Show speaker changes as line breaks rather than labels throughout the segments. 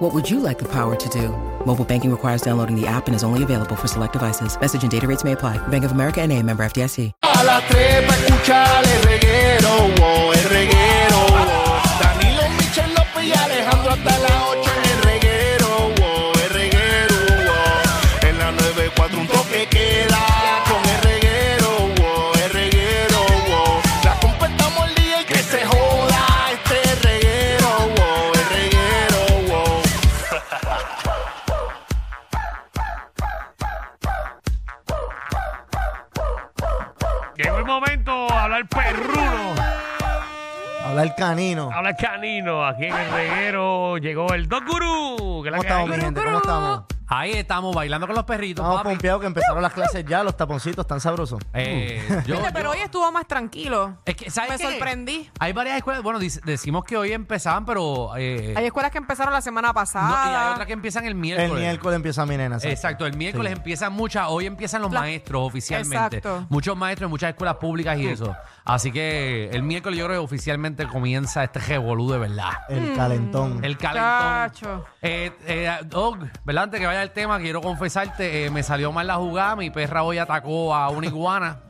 What would you like the power to do? Mobile banking requires downloading the app and is only available for select devices. Message and data rates may apply. Bank of America and a member FDIC.
A las 3 para escuchar el reguero, wow, el reguero. wow. Danilo, Michel López y Alejandro hasta
Llegó el momento de hablar perruno,
Habla el canino.
hablar canino. Aquí en el reguero llegó el Dog Guru. que es la
¿Cómo
que
estamos,
hay.
mi gente? ¿Cómo estamos?
Ahí estamos bailando con los perritos,
Estamos
papi.
pompeados que empezaron las clases ya, los taponcitos están sabrosos.
Eh, yo-
Viste, pero
yo-
hoy estuvo más tranquilo.
es que, ¿sabes
Me
qué?
sorprendí.
Hay varias escuelas, bueno, dic- decimos que hoy empezaban, pero... eh,
Hay escuelas que empezaron la semana
no, y
pasada.
hay otras que empiezan el miércoles.
El miércoles empieza mi nena. ¿sabes?
Exacto, el miércoles
Sí.
empiezan muchas, hoy empiezan los
La-
maestros oficialmente.
Exacto.
Muchos maestros en muchas escuelas públicas y eso. Así que el miércoles yo creo que oficialmente comienza este revolú de verdad.
El calentón.
El calentón.
Chacho.
Eh, eh, Dog, ¿verdad? Antes que vaya al tema, quiero confesarte, eh, me salió mal la jugada, mi perra hoy atacó a una iguana.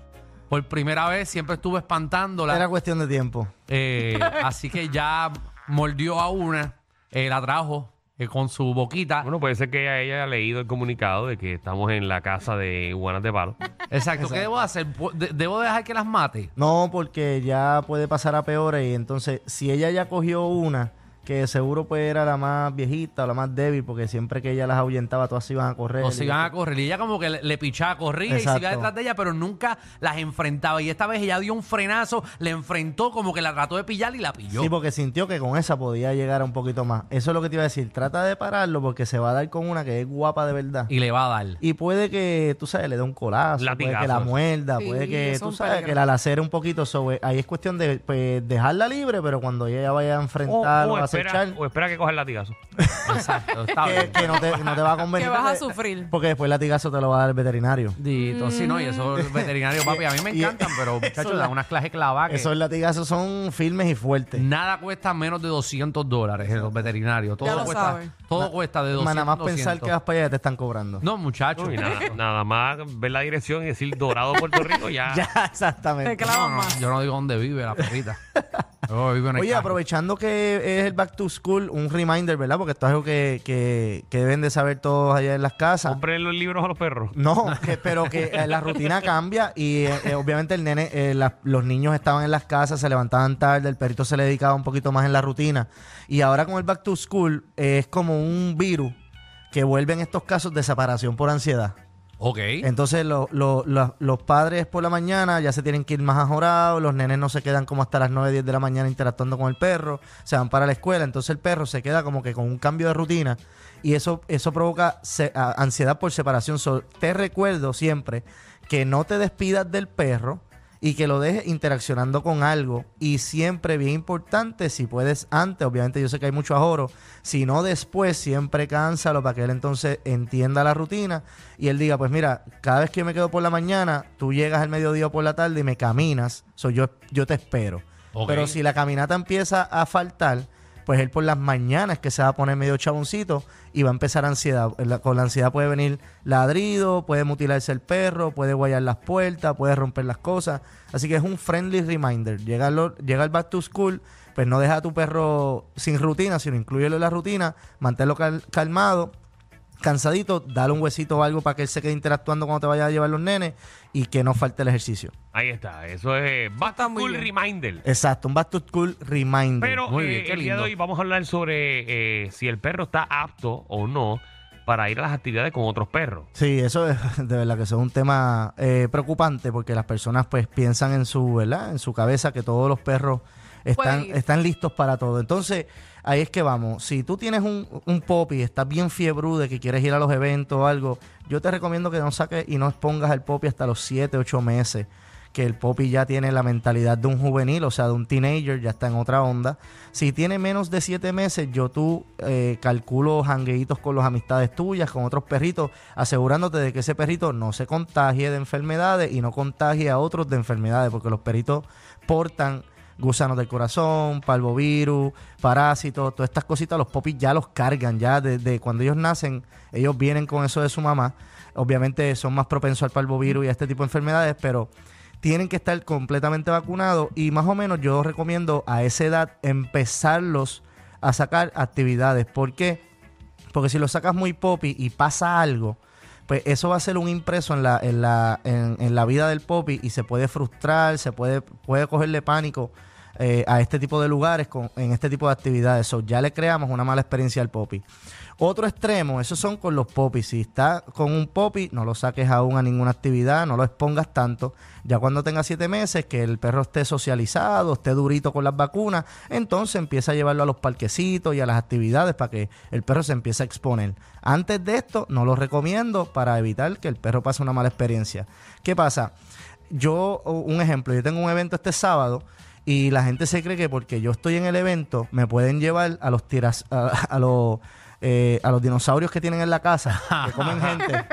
Por primera vez siempre estuve espantándola.
Era cuestión de tiempo.
Eh, así que ya mordió a una, eh, la trajo eh, con su boquita.
Bueno, puede ser que ella haya leído el comunicado de que estamos en la casa de iguanas de palo.
Exacto. ¿Qué debo hacer? ¿Pu- de- ¿Debo dejar que las mate?
No, porque ya puede pasar a peores y entonces si ella ya cogió una que seguro pues era la más viejita o la más débil porque siempre que ella las ahuyentaba todas se iban a correr.
O se iban a correr. Y ella como que le, le pichaba, corría y se iba detrás de ella, pero nunca las enfrentaba. Y esta vez ella dio un frenazo, le enfrentó, como que la trató de pillar y la pilló.
Sí, porque sintió que con esa podía llegar a un poquito más. Eso es lo que te iba a decir. Trata de pararlo porque se va a dar con una que es guapa de verdad.
Y le va a dar.
Y puede que, tú sabes, le dé un colazo, puede que la muerda,
Sí,
puede que, tú sabes, que la lacere un poquito. sobre ahí es cuestión de pues, dejarla libre, pero cuando ella vaya a
O,
enfrentar o,
o
a
espera, o espera que coja el latigazo.
Exacto. Está
que,
bien.
que no, te, no te va a convenir.
Que vas a
porque-
sufrir.
Porque después el latigazo te lo va a dar el veterinario.
Dito, sí, no, y esos veterinarios, papi, a mí me
Y-
encantan, pero muchachos, dan unas clases clavadas que
Esos latigazos son firmes y fuertes.
nada cuesta menos de 200 dólares en los veterinarios. Todo
Ya lo
cuesta, todo cuesta de 200
Más nada más pensar
200.
que vas para allá te están cobrando.
No, muchachos.
Y nada, nada más ver la dirección y decir Dorado, Puerto Rico, ya.
Ya,
Te
exactamente.
clavan
No, no,
más.
yo no digo dónde vive la perrita. El
Oye, aprovechando que es el Back to School, un reminder, ¿verdad? Porque esto es algo que, que, que deben de saber todos allá en las casas.
Compren los libros a los perros.
No, que- pero que eh, la rutina cambia y eh, eh, obviamente el nene, eh, la- los niños estaban en las casas, se levantaban tarde, el perrito se le dedicaba un poquito más en la rutina. Y ahora con el Back to School eh, es como un virus que vuelve en estos casos de separación por ansiedad.
Ok.
Entonces lo- lo- lo- los padres por la mañana ya se tienen que ir más ajorados, los nenes no se quedan como hasta las 9, 10 de la mañana interactuando con el perro, se van para la escuela, entonces el perro se queda como que con un cambio de rutina y eso, eso provoca se- ansiedad por separación. So, te recuerdo siempre que no te despidas del perro y que lo dejes interaccionando con algo. Y siempre, bien importante, si puedes antes, obviamente yo sé que hay mucho ajoro, si no después, siempre cánsalo para que él entonces entienda la rutina y él diga, pues mira, cada vez que yo me quedo por la mañana, tú llegas al mediodía o por la tarde y me caminas, so yo, yo te espero. Pero si la caminata empieza a faltar, pues él por las mañanas que se va a poner medio chaboncito y va a empezar ansiedad. Con la ansiedad puede venir ladrido, puede mutilarse el perro, puede guayar las puertas, puede romper las cosas. Así que es un friendly reminder. Llega, al- llega back to school, pues no deja a tu perro sin rutina, sino incluyelo en la rutina, manténlo cal- calmado, cansadito, dale un huesito o algo para que él se quede interactuando cuando te vaya a llevar los nenes y que no falte el ejercicio.
Ahí está. Eso es Back to
muy
School. Reminder.
Exacto, un back to school reminder.
Pero
Muy
eh,
qué
el día de hoy vamos a hablar sobre eh, si el perro está apto o no para ir a las actividades con otros perros.
Sí, eso es de verdad que eso es un tema eh, preocupante porque las personas pues piensan en su, ¿verdad? En su cabeza que todos los perros están,
ir.
están listos para todo. Entonces, ahí es que vamos. Si tú tienes un, un popi y estás bien fiebrudo de que quieres ir a los eventos o algo, yo te recomiendo que no saques y no expongas al popi hasta los 7, 8 meses. que el Poppy ya tiene la mentalidad de un juvenil, o sea, de un teenager, ya está en otra onda. Si tiene menos de siete meses, yo tú eh, calculo jangueitos con las amistades tuyas, con otros perritos, asegurándote de que ese perrito no se contagie de enfermedades y no contagie a otros de enfermedades, porque los perritos portan gusanos del corazón, parvovirus, parásitos, todas estas cositas, los popis ya los cargan, ya desde cuando ellos nacen, ellos vienen con eso de su mamá. Obviamente son más propensos al parvovirus y a este tipo de enfermedades, pero tienen que estar completamente vacunados y más o menos yo recomiendo a esa edad empezarlos a sacar actividades. ¿Por qué? Porque si lo sacas muy popi y pasa algo, pues eso va a ser un impreso en la, en la, en, en la vida del popi y se puede frustrar, se puede, puede cogerle pánico eh, a este tipo de lugares, con, en este tipo de actividades. So, ya le creamos una mala experiencia al popi. Otro extremo, esos son con los popis. Si está con un popi, no lo saques aún a ninguna actividad, no lo expongas tanto. Ya cuando tenga siete meses, que el perro esté socializado, esté durito con las vacunas, entonces empieza a llevarlo a los parquecitos y a las actividades para que el perro se empiece a exponer. Antes de esto, no lo recomiendo para evitar que el perro pase una mala experiencia. ¿Qué pasa? Yo, un ejemplo, yo tengo un evento este sábado y la gente se cree que porque yo estoy en el evento me pueden llevar a los tiras a, los eh, a los dinosaurios que tienen en la casa que comen gente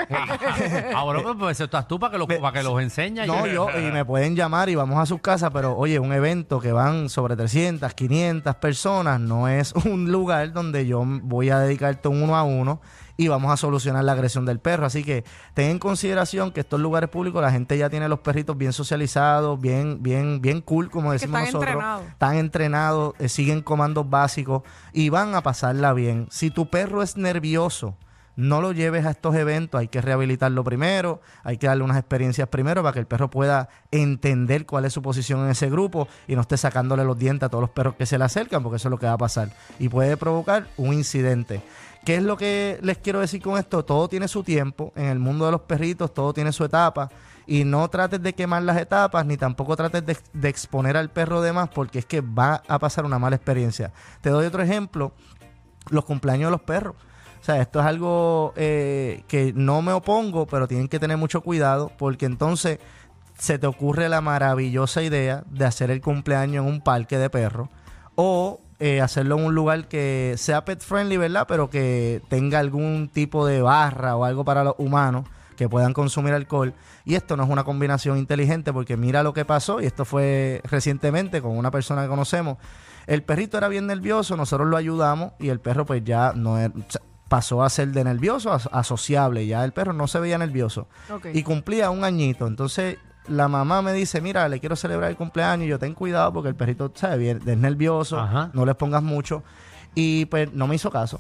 Ah, bueno, pues, pues eso estás tú para que, los,
Me-
para que los enseñes.
no yo y me pueden llamar y vamos a sus casas pero oye un evento que van sobre 300 500 personas no es un lugar donde yo voy a dedicarte un uno a uno y vamos a solucionar la agresión del perro. Así que ten en consideración que estos lugares públicos la gente ya tiene los perritos bien socializados, bien, bien, bien cool, como decimos
están
nosotros.
entrenados.
Están entrenados, eh, siguen comandos básicos y van a pasarla bien. Si tu perro es nervioso, no lo lleves a estos eventos, hay que rehabilitarlo primero, hay que darle unas experiencias primero para que el perro pueda entender cuál es su posición en ese grupo y no esté sacándole los dientes a todos los perros que se le acercan, porque eso es lo que va a pasar y puede provocar un incidente. ¿Qué es lo que les quiero decir con esto? Todo tiene su tiempo, en el mundo de los perritos todo tiene su etapa y no trates de quemar las etapas ni tampoco trates de, de exponer al perro de más porque es que va a pasar una mala experiencia. Te doy otro ejemplo, los cumpleaños de los perros. O sea, esto es algo eh, que no me opongo, pero tienen que tener mucho cuidado porque entonces se te ocurre la maravillosa idea de hacer el cumpleaños en un parque de perros o eh, hacerlo en un lugar que sea pet friendly, ¿verdad? Pero que tenga algún tipo de barra o algo para los humanos que puedan consumir alcohol. Y esto no es una combinación inteligente porque mira lo que pasó, y esto fue recientemente con una persona que conocemos. El perrito era bien nervioso, nosotros lo ayudamos y el perro pues ya no er- pasó a ser de nervioso a, a sociable, ya el perro no se veía nervioso y cumplía un añito. Entonces la mamá me dice, mira, le quiero celebrar el cumpleaños y yo ten cuidado porque el perrito, ¿sabes? Bien, es nervioso,
Ajá.
no les pongas mucho. Y pues no me hizo caso.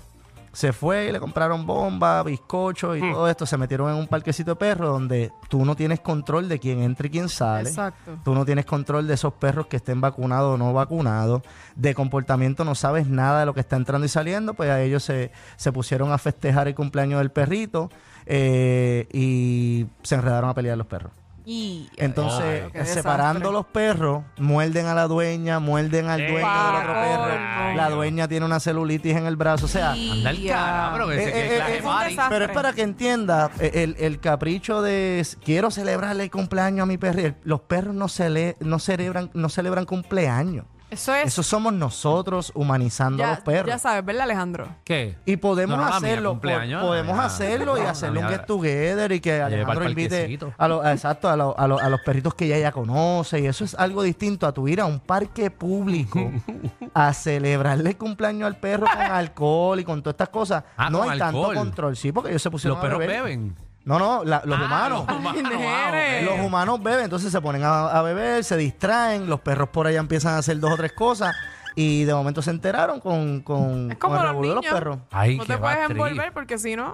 Se fue y le compraron bomba, bizcocho y todo esto. Se metieron en un parquecito de perros donde tú no tienes control de quién entra y quién sale.
Exacto.
Tú no tienes control de esos perros que estén vacunados o no vacunados. De comportamiento no sabes nada de lo que está entrando y saliendo. Pues a ellos se, se pusieron a festejar el cumpleaños del perrito eh, y se enredaron a pelear los perros.
Y
Entonces,
Ay, qué
separando los perros, muerden a la dueña, muerden al
Eh,
dueño del otro perro. La dueña tiene una celulitis en el brazo. O sea,
Anda el
Ya.
cara, pero que
eh,
se
eh,
que
eh,
clase
eh,
es un
party.
desastre.
pero es para que entienda eh, el, el capricho de s- quiero celebrarle el cumpleaños a mi perro. El- Los perros no, cele- no celebran no celebran cumpleaños.
Eso es.
Eso somos nosotros humanizando a los perros.
ya sabes, ¿verdad, Alejandro?
¿Qué?
Y podemos
No, no, la mía,
hacerlo, podemos hacerlo y
No,
hacerle un get together y que Alejandro
al
invite a los, a- exacto, a, los- a los- a los perritos que ella ya conoce y eso es algo distinto a tu ir a un parque público a celebrarle el cumpleaños al perro con alcohol y con todas estas cosas.
Ah,
no hay tanto control, sí, porque ellos se pusieron
Los
a
perros
beber.
beben.
No, no, la- los
Ah,
humanos.
Los humanos,
Ay, nene.
ok.
Los humanos beben, entonces se ponen a, a beber, se distraen, los perros por allá empiezan a hacer dos o tres cosas y de momento se enteraron con, con,
Es como
con el
los
revolú de los
niños.
perros.
Ay,
no
qué
te puedes
trip.
envolver porque si no.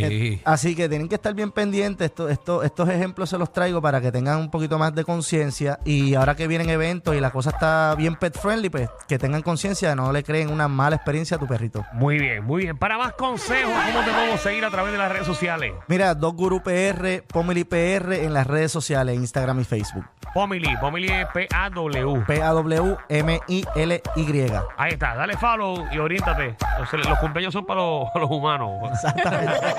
Sí.
Así que tienen que estar bien pendientes. Esto, esto- estos ejemplos se los traigo para que tengan un poquito más de conciencia. Y ahora que vienen eventos y la cosa está bien pet friendly, pues que tengan conciencia de no le creen una mala experiencia a tu perrito.
Muy bien, muy bien. Para más consejos, ¿cómo te podemos seguir a través de las redes sociales?
Mira, Dos Guru PR, Pomeli PR en las redes sociales, Instagram y Facebook.
Pomili, Pomili es P-A-W.
P-A-W-M-I-L-Y.
Ahí está, dale follow y oriéntate. Los, los cumpleaños son para los, para los humanos.